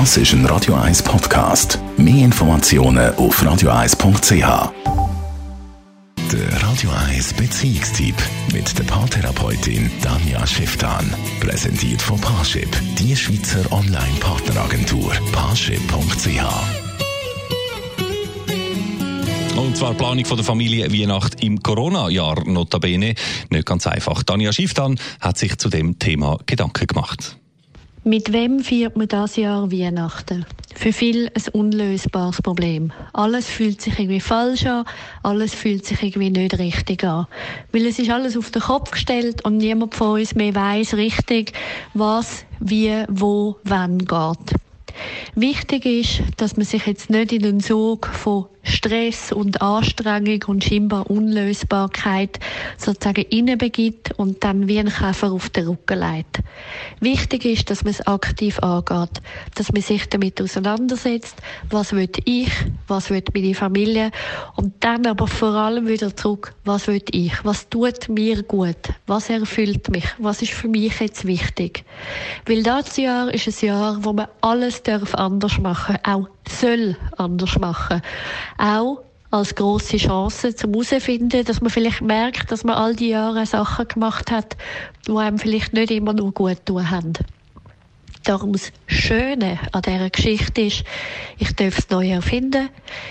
Das ist ein Radio 1 Podcast. Mehr Informationen auf radio1.ch. Der Radio 1 Beziehungstyp mit der Paartherapeutin Danja Schifftan. Präsentiert von Paarship, die Schweizer Online-Partneragentur. Paarship.ch. Und zwar Planung von der Familie Weihnacht im Corona-Jahr notabene. Nicht ganz einfach. Danja Schifftan hat sich zu dem Thema Gedanken gemacht. Mit wem feiert man das Jahr Weihnachten? Für viele ein unlösbares Problem. Alles fühlt sich irgendwie falsch an, alles fühlt sich irgendwie nicht richtig an. Weil es ist alles auf den Kopf gestellt und niemand von uns mehr weiß richtig, was, wie, wo, wann geht. Wichtig ist, dass man sich jetzt nicht in den Sog von Stress und Anstrengung und scheinbar Unlösbarkeit sozusagen innenbegibt und dann wie ein Käfer auf den Rücken legt. Wichtig ist, dass man es aktiv angeht, dass man sich damit auseinandersetzt, was will ich, was will meine Familie und dann aber vor allem wieder zurück, was will ich, was tut mir gut, was erfüllt mich, was ist für mich jetzt wichtig. Weil das Jahr ist ein Jahr, wo man alles darf anders machen, auch soll anders machen. Auch als große Chance zum herausfinden, dass man vielleicht merkt, dass man all die Jahre Sachen gemacht hat, die einem vielleicht nicht immer nur gut tun haben. Darum das Schöne an dieser Geschichte ist, ich darf es neu erfinden,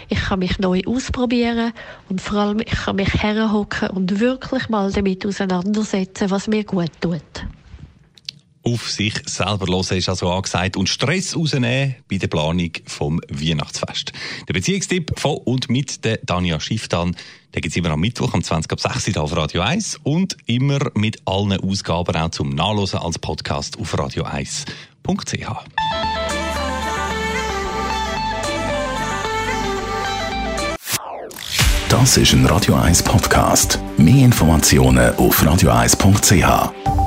ich kann mich neu ausprobieren und vor allem ich kann mich herhocken und wirklich mal damit auseinandersetzen, was mir gut tut auf sich selber hören ist also angesagt und Stress rausnehmen bei der Planung vom Weihnachtsfest. Der Beziehungstipp von und mit der Danja Schifftan, der gibt's immer am Mittwoch um 20 ab 6 auf Radio 1 und immer mit allen Ausgaben auch zum Nachlesen als Podcast auf radio1.ch. Das ist ein Radio 1 Podcast. Mehr Informationen auf radio1.ch.